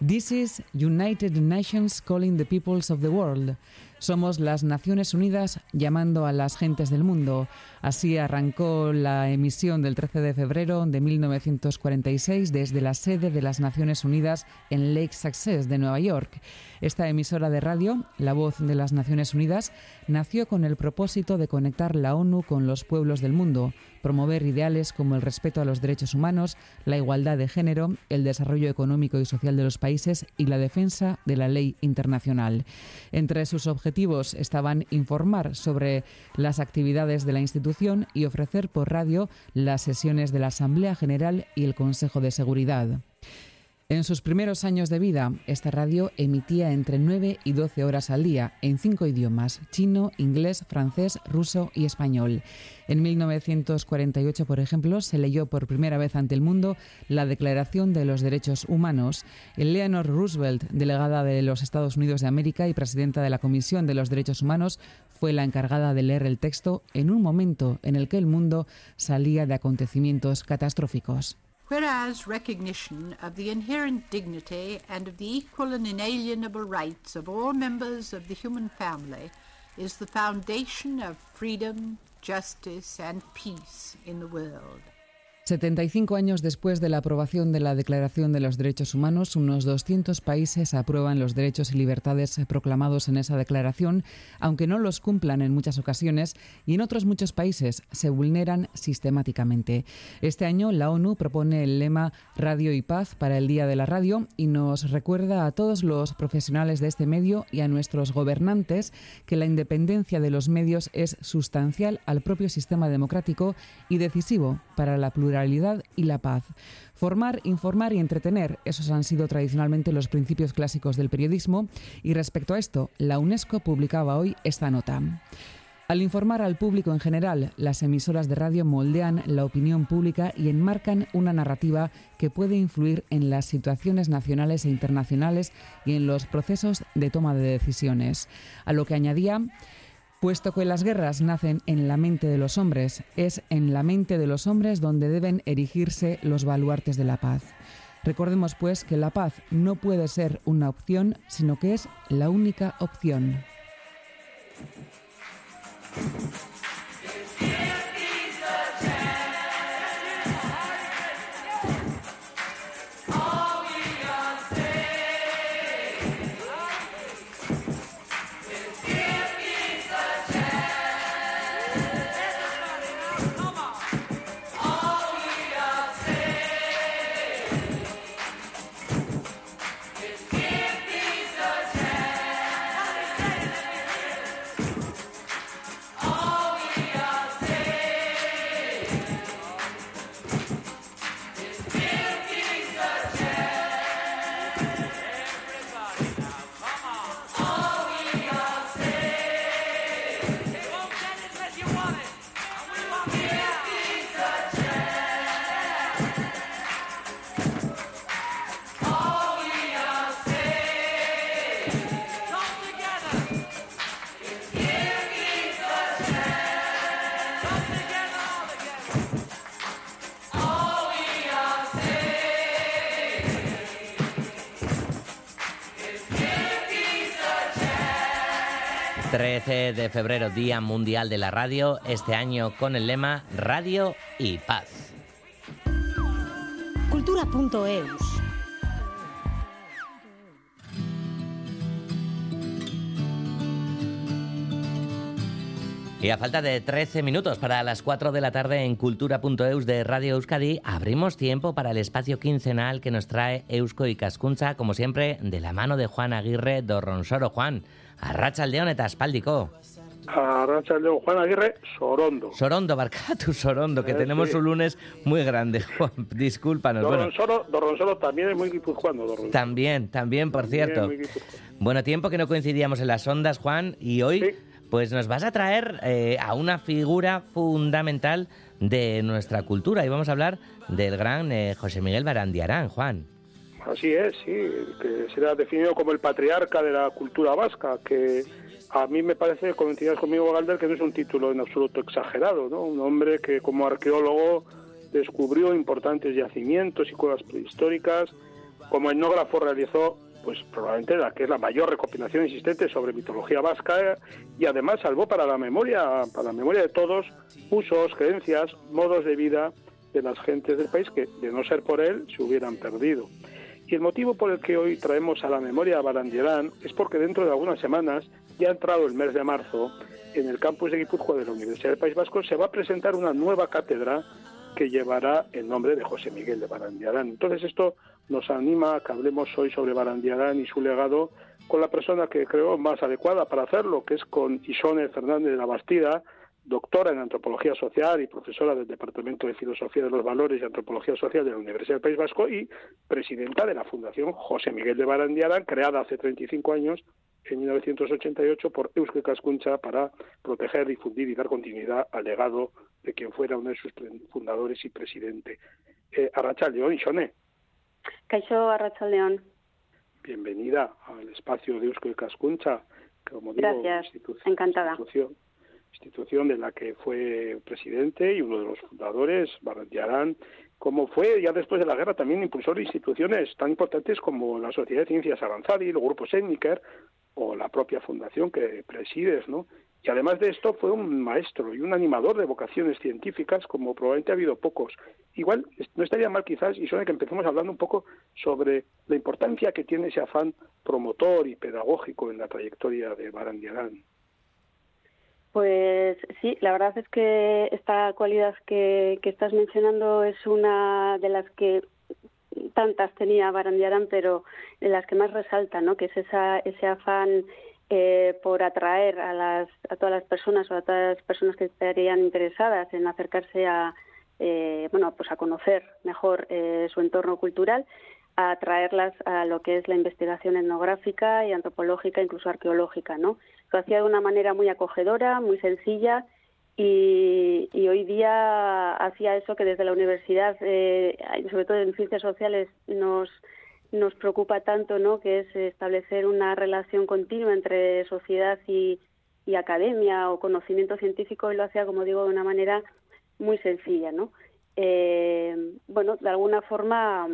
This is United Nations calling the peoples of the world. Somos las Naciones Unidas llamando a las gentes del mundo. Así arrancó la emisión del 13 de febrero de 1946 desde la sede de las Naciones Unidas en Lake Success de Nueva York. Esta emisora de radio, La Voz de las Naciones Unidas, nació con el propósito de conectar la ONU con los pueblos del mundo, promover ideales como el respeto a los derechos humanos, la igualdad de género, el desarrollo económico y social de los países y la defensa de la ley internacional. Entre sus objetivos estaban informar sobre las actividades de la institución y ofrecer por radio las sesiones de la Asamblea General y el Consejo de Seguridad. En sus primeros años de vida, esta radio emitía entre 9 y 12 horas al día en cinco idiomas, chino, inglés, francés, ruso y español. En 1948, por ejemplo, se leyó por primera vez ante el mundo la Declaración de los Derechos Humanos. Eleanor Roosevelt, delegada de los Estados Unidos de América y presidenta de la Comisión de los Derechos Humanos, fue la encargada de leer el texto en un momento en el que el mundo salía de acontecimientos catastróficos. Whereas recognition of the inherent dignity and of the equal and inalienable rights of all members of the human family is the foundation of freedom, justice, and peace in the world. 75 años después de la aprobación de la Declaración de los Derechos Humanos, unos 200 países aprueban los derechos y libertades proclamados en esa declaración, aunque no los cumplan en muchas ocasiones y en otros muchos países se vulneran sistemáticamente. Este año la ONU propone el lema Radio y Paz para el Día de la Radio y nos recuerda a todos los profesionales de este medio y a nuestros gobernantes que la independencia de los medios es sustancial al propio sistema democrático y decisivo para la pluralidad y la paz. Formar, informar y entretener, esos han sido tradicionalmente los principios clásicos del periodismo y respecto a esto, la UNESCO publicaba hoy esta nota. Al informar al público en general, las emisoras de radio moldean la opinión pública y enmarcan una narrativa que puede influir en las situaciones nacionales e internacionales y en los procesos de toma de decisiones. A lo que añadía, puesto que las guerras nacen en la mente de los hombres, es en la mente de los hombres donde deben erigirse los baluartes de la paz. Recordemos, pues, que la paz no puede ser una opción, sino que es la única opción. De febrero, Día Mundial de la Radio, este año con el lema Radio y Paz. Cultura.eus Y a falta de 13 minutos para las 4 de la tarde en cultura.eus de Radio Euskadi, abrimos tiempo para el espacio quincenal que nos trae Eusko y Cascuncha, como siempre, de la mano de Juan Aguirre Dorronsoro. Juan, Arratsaldeon eta aspaldiko. Arratsaldeon, Juan Aguirre, Sorondo. Sorondo, barcatu Sorondo, que eh, tenemos un lunes muy grande, Juan, discúlpanos. Dorronsoro, bueno. también es muy guipuzcoano. También, también, por cierto. Bueno, tiempo que no coincidíamos en las ondas, Juan, y hoy pues nos vas a traer eh, a una figura fundamental de nuestra cultura y vamos a hablar del gran eh, José Miguel Barandiarán, Juan. Así es, sí, que será definido como el patriarca de la cultura vasca, que a mí me parece, coincidirás conmigo, Galder, que no es un título en absoluto exagerado, ¿no? Un hombre que como arqueólogo descubrió importantes yacimientos y cuevas prehistóricas, como etnógrafo realizó pues probablemente la que es la mayor recopilación existente sobre mitología vasca y además salvó para la memoria, para la memoria de todos, usos, creencias, modos de vida de las gentes del país que de no ser por él se hubieran perdido. Y el motivo por el que hoy traemos a la memoria a Barandierán es porque dentro de algunas semanas, ya entrado el mes de marzo, en el campus de Guipúzcoa de la Universidad del País Vasco se va a presentar una nueva cátedra que llevará el nombre de José Miguel de Barandiarán. Entonces esto nos anima a que hablemos hoy sobre Barandiarán y su legado con la persona que creo más adecuada para hacerlo, que es con Isone Fernández de la Bastida, doctora en Antropología Social y profesora del Departamento de Filosofía de los Valores y Antropología Social de la Universidad del País Vasco y presidenta de la Fundación José Miguel de Barandiarán, creada hace 35 años, en 1988, por Eusko Cascuncha para proteger, difundir y dar continuidad al legado de quien fuera uno de sus fundadores y presidente. Eh, León y Xoné. Caixo León. Bienvenida al espacio de Eusko Cascuncha. Como digo, Gracias, encantada institución de la que fue presidente y uno de los fundadores, Barandiarán, como fue ya después de la guerra también impulsor de instituciones tan importantes como la Sociedad de Ciencias Avanzadas y el Grupo Sénniker o la propia fundación que presides, ¿no? Y además de esto fue un maestro y un animador de vocaciones científicas como probablemente ha habido pocos. Igual no estaría mal quizás, y suena que empecemos hablando un poco sobre la importancia que tiene ese afán promotor y pedagógico en la trayectoria de Barandiarán. Pues sí, la verdad es que esta cualidad que, estás mencionando es una de las que tantas tenía Barandiarán, pero de las que más resalta, ¿no? Que es esa, ese afán eh, por atraer a, las, a todas las personas o a todas las personas que estarían interesadas en acercarse a, eh, bueno, pues a conocer mejor eh, su entorno cultural a traerlas a lo que es la investigación etnográfica y antropológica, incluso arqueológica, ¿no? Lo hacía de una manera muy acogedora, muy sencilla y, hoy día hacía eso que desde la universidad, eh, sobre todo en ciencias sociales, nos nos preocupa tanto, ¿no? Que es establecer una relación continua entre sociedad y, academia o conocimiento científico y lo hacía, como digo, de una manera muy sencilla, ¿no? Eh, bueno, de alguna forma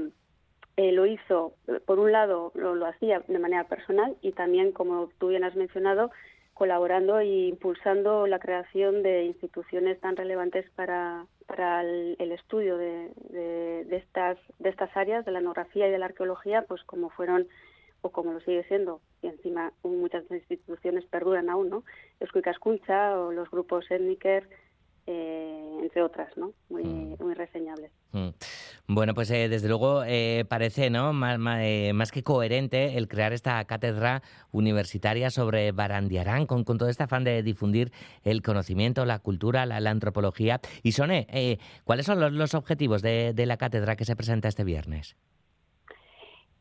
eh, lo hizo, por un lado, lo, hacía de manera personal y también, como tú bien has mencionado, colaborando e impulsando la creación de instituciones tan relevantes para, para el, estudio de, de, estas, de estas áreas, de la etnografía y de la arqueología, pues como fueron o como lo sigue siendo, y encima muchas instituciones perduran aún, ¿no? Escuicascuncha o los grupos étniker, eh, entre otras, ¿no? Muy, mm. muy reseñables. Mm. Bueno, pues eh, desde luego eh, parece ¿no? Más, que coherente el crear esta cátedra universitaria sobre Barandiarán con, con todo este afán de difundir el conocimiento, la cultura, la, antropología. Y Sone, ¿cuáles son los, objetivos de, la cátedra que se presenta este viernes?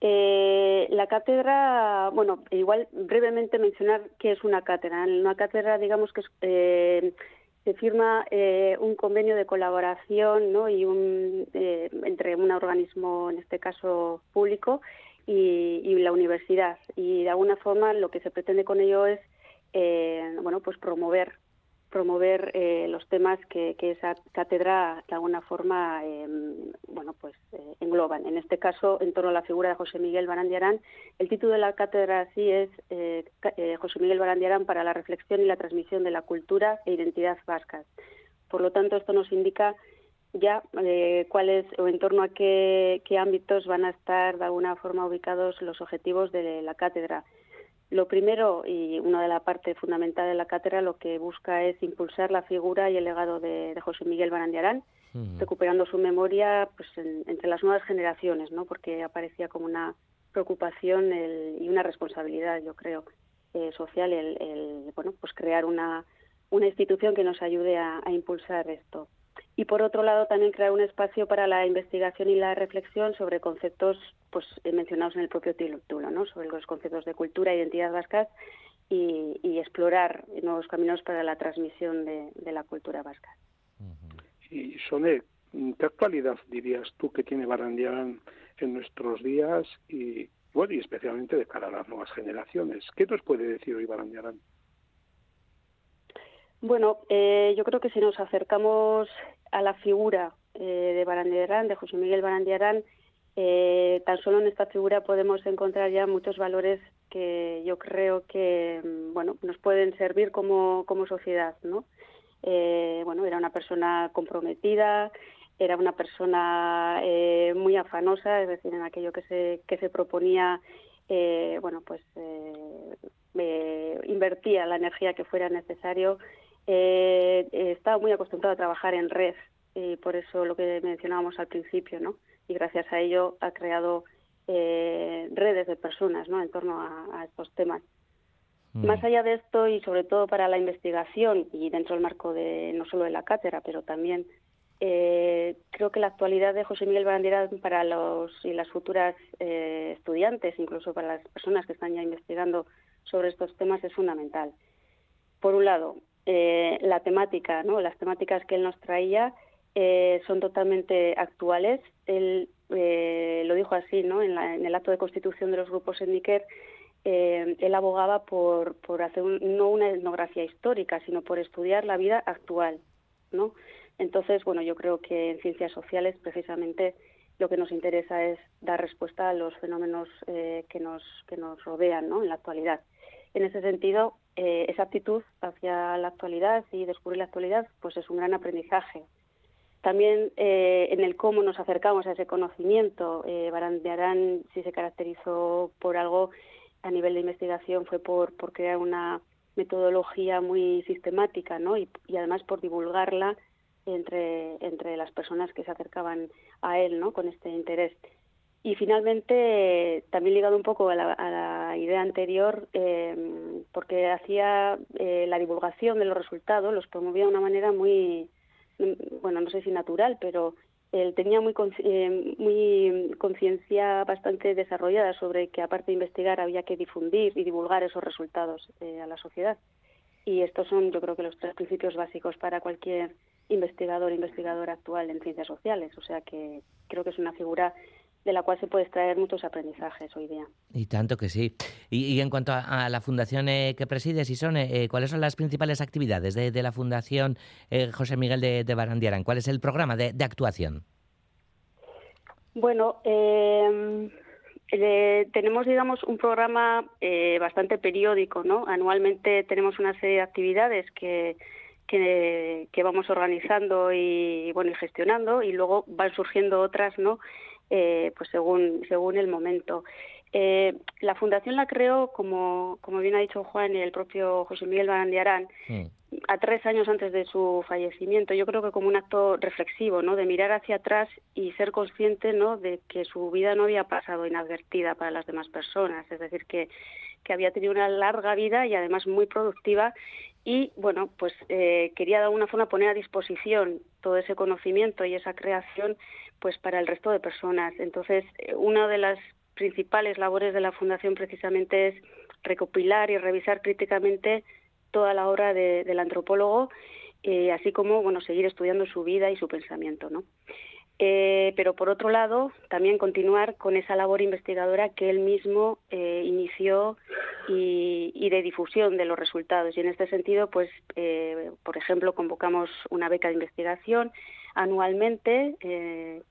la cátedra, bueno, igual brevemente mencionar qué es una cátedra. Una cátedra, digamos que es se firma eh, un convenio de colaboración ¿no? y un, eh, entre un organismo, en este caso público, y, y, la universidad. Y de alguna forma lo que se pretende con ello es eh, bueno, pues promover promover eh, los temas que, esa cátedra de alguna forma em, bueno pues eh, engloban. En este caso en torno a la figura de José Miguel Barandiarán el título de la cátedra así es eh, José Miguel Barandiarán para la reflexión y la transmisión de la cultura e identidad vascas por lo tanto esto nos indica ya cuáles o en torno a qué, qué ámbitos van a estar de alguna forma ubicados los objetivos de la cátedra lo primero, y una de las partes fundamentales de la cátedra, lo que busca es impulsar la figura y el legado de, José Miguel Barandiarán, recuperando su memoria pues, entre las nuevas generaciones, ¿no? porque aparecía como una preocupación y una responsabilidad, yo creo, eh, social, el, bueno, pues crear una, una institución que nos ayude a impulsar esto y por otro lado también crear un espacio para la investigación y la reflexión sobre conceptos pues mencionados en el propio título, ¿no? sobre los conceptos de cultura e identidad vascas y, explorar nuevos caminos para la transmisión de, la cultura vasca. Y Soné, ¿qué actualidad dirías tú que tiene Barandiarán en nuestros días y, bueno, y especialmente de cara a las nuevas generaciones? ¿Qué nos puede decir hoy Barandiarán? Bueno, eh, yo creo que si nos acercamos a la figura eh, de Barandiarán, de José Miguel Barandiarán, eh, tan solo en esta figura podemos encontrar ya muchos valores que yo creo que mm, bueno nos pueden servir como, como sociedad, ¿no? bueno, era una persona comprometida, era una persona muy afanosa, es decir, en aquello que se que se proponía, bueno, pues invertía la energía que fuera necesario eh, estaba muy acostumbrado a trabajar en red, y por eso lo que mencionábamos al principio, ¿no? Y gracias a ello ha creado eh, redes de personas, ¿no? En torno a, estos temas. Mm. Más allá de esto y sobre todo para la investigación y dentro del marco de no solo de la cátedra, pero también eh, creo que la actualidad de José Miguel Bandera para los y las futuras eh, estudiantes, incluso para las personas que están ya investigando sobre estos temas, es fundamental. Por un lado, eh, la temática, ¿no? Las temáticas que él nos traía eh, son totalmente actuales. Él eh, lo dijo así, ¿no? En, el acto de constitución de los grupos Endiker, él abogaba por, por hacer no una etnografía histórica, sino por estudiar la vida actual, ¿no? Entonces, bueno, yo creo que en ciencias sociales precisamente lo que nos interesa es dar respuesta a los fenómenos que nos que nos rodean, ¿no? En la actualidad. En ese sentido, eh, esa actitud hacia la actualidad y descubrir la actualidad, pues es un gran aprendizaje. También eh, en el cómo nos acercamos a ese conocimiento, eh, si se caracterizó por algo a nivel de investigación fue por, por crear una metodología muy sistemática, ¿no? Y, y, además por divulgarla entre, entre las personas que se acercaban a él, ¿no? Con este interés. Y finalmente, también ligado un poco a la, idea anterior, eh, porque hacía eh, la divulgación de los resultados, los promovía de una manera muy, bueno, no sé si natural, pero él tenía muy, eh, muy conciencia bastante desarrollada sobre que aparte de investigar había que difundir y divulgar esos resultados eh, a la sociedad. Y estos son, yo creo que los tres principios básicos para cualquier investigador investigadora actual en ciencias sociales. O sea que creo que es una figura de la cual se puede extraer muchos aprendizajes hoy día. Y tanto que sí. Y, en cuanto a, la fundación eh, que presides, Isone, eh, ¿cuáles son las principales actividades de, la Fundación eh, José Miguel de, de, Barandiarán? ¿Cuál es el programa de, actuación? Bueno, em, tenemos, digamos, un programa bastante periódico, ¿no? Anualmente tenemos una serie de actividades que, que, que, vamos organizando y, bueno, y gestionando y luego van surgiendo otras, ¿no? Eh, pues según, según el momento. Eh, la fundación la creó, como, como bien ha dicho Juan y el propio José Miguel Barandiarán, mm. a tres años antes de su fallecimiento. Yo creo que como un acto reflexivo, ¿no? De mirar hacia atrás y ser consciente, ¿no? De que su vida no había pasado inadvertida para las demás personas. Es decir, que, que había tenido una larga vida y además muy productiva y bueno pues eh, quería de alguna forma poner a disposición todo ese conocimiento y esa creación pues para el resto de personas entonces eh, una de las principales labores de la fundación precisamente es recopilar y revisar críticamente toda la obra del antropólogo eh, así como bueno seguir estudiando su vida y su pensamiento no eh, pero por otro lado, también continuar con esa labor investigadora que él mismo inició y, de difusión de los resultados. Y en este sentido, pues, por ejemplo, convocamos una beca de investigación anualmente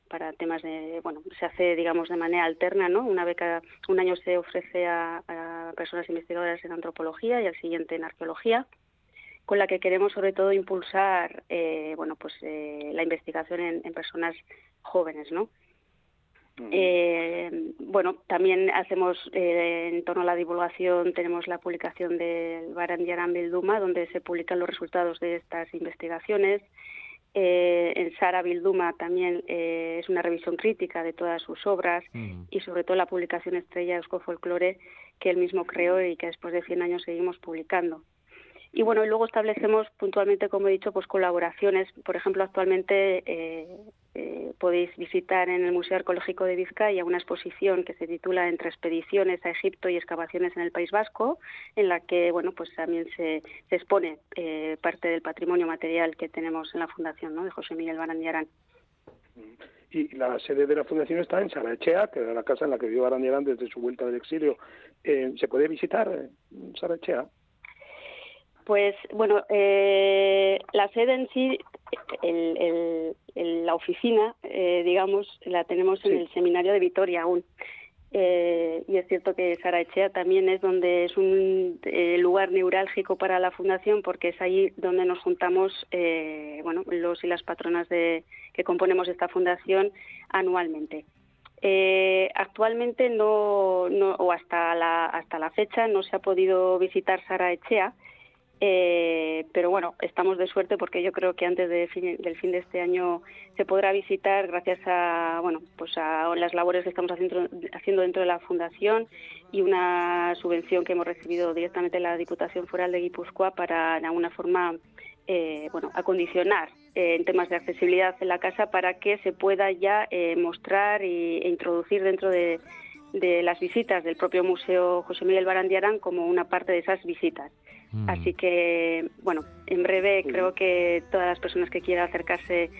para temas de, bueno, se hace, digamos, de manera alterna, ¿no? Una beca, un año se ofrece a personas investigadoras en antropología y al siguiente en arqueología con la que queremos sobre todo impulsar eh, bueno pues eh, la investigación en, personas jóvenes no eh, bueno también hacemos en torno a la divulgación tenemos la publicación del Barandiaran Bilduma donde se publican los resultados de estas investigaciones en Sara Bilduma también es una revisión crítica de todas sus obras y sobre todo la publicación estrella Eusko Folklore que él mismo creó y que después de 100 años seguimos publicando. Y bueno, y luego establecemos puntualmente, como he dicho, pues colaboraciones. Por ejemplo, actualmente eh, eh, podéis visitar en el Museo Arqueológico de Vizcaya una exposición que se titula Entre expediciones a Egipto y excavaciones en el País Vasco, en la que bueno, pues también se, expone eh, parte del patrimonio material que tenemos en la Fundación de José Miguel Barandiarán. Y la sede de la Fundación está en Sarachea, que era la casa en la que vivió Barandiarán desde su vuelta del exilio. ¿Se puede visitar Sarachea? Pues bueno, eh, la sede en sí, la oficina, eh, digamos, la tenemos en el seminario de Vitoria aún. Eh, y es cierto que Echea también es donde es un lugar neurálgico para la fundación porque es ahí donde nos juntamos bueno los y las patronas de que componemos esta fundación anualmente actualmente no, no, o hasta la hasta la fecha no se ha podido visitar Echea eh, pero bueno, estamos de suerte porque yo creo que antes del fin de este año se podrá visitar gracias a bueno pues a las labores que estamos haciendo, haciendo dentro de la fundación y una subvención que hemos recibido directamente de la Diputación Foral de Guipúzcoa para de alguna forma eh, bueno acondicionar eh, en temas de accesibilidad en la casa para que se pueda ya mostrar e introducir dentro de, de las visitas del propio Museo José Miguel Barandiarán como una parte de esas visitas. Mm. Así que, bueno, en breve creo que todas las personas que quieran acercarse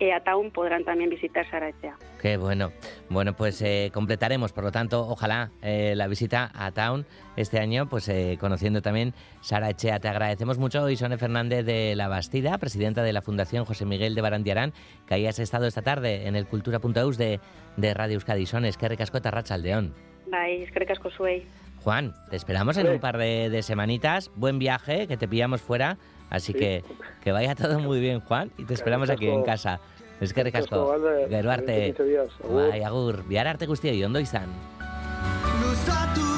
eh, a Town podrán también visitar Sarachea. Qué bueno. Bueno, pues eh, completaremos, por lo tanto, ojalá eh, la visita a Town este año, pues conociendo también Echea. Te agradecemos mucho, Isone Fernández de La Bastida, presidenta de la Fundación José Miguel de Barandiarán, que hayas estado esta tarde en el Cultura.eus de, de Radio Euskadi. Son, es que recasco Tarrachaldeón. Bye, es que recasco Suey. Juan, te esperamos en un par de, semanitas. Buen viaje, que te pillamos fuera. Así sí. que que vaya todo muy bien, Juan, y te esperamos aquí en casa. Es que ricasco, geroarte, bai, agur, bihar arte guztia ondo izan. Luzatu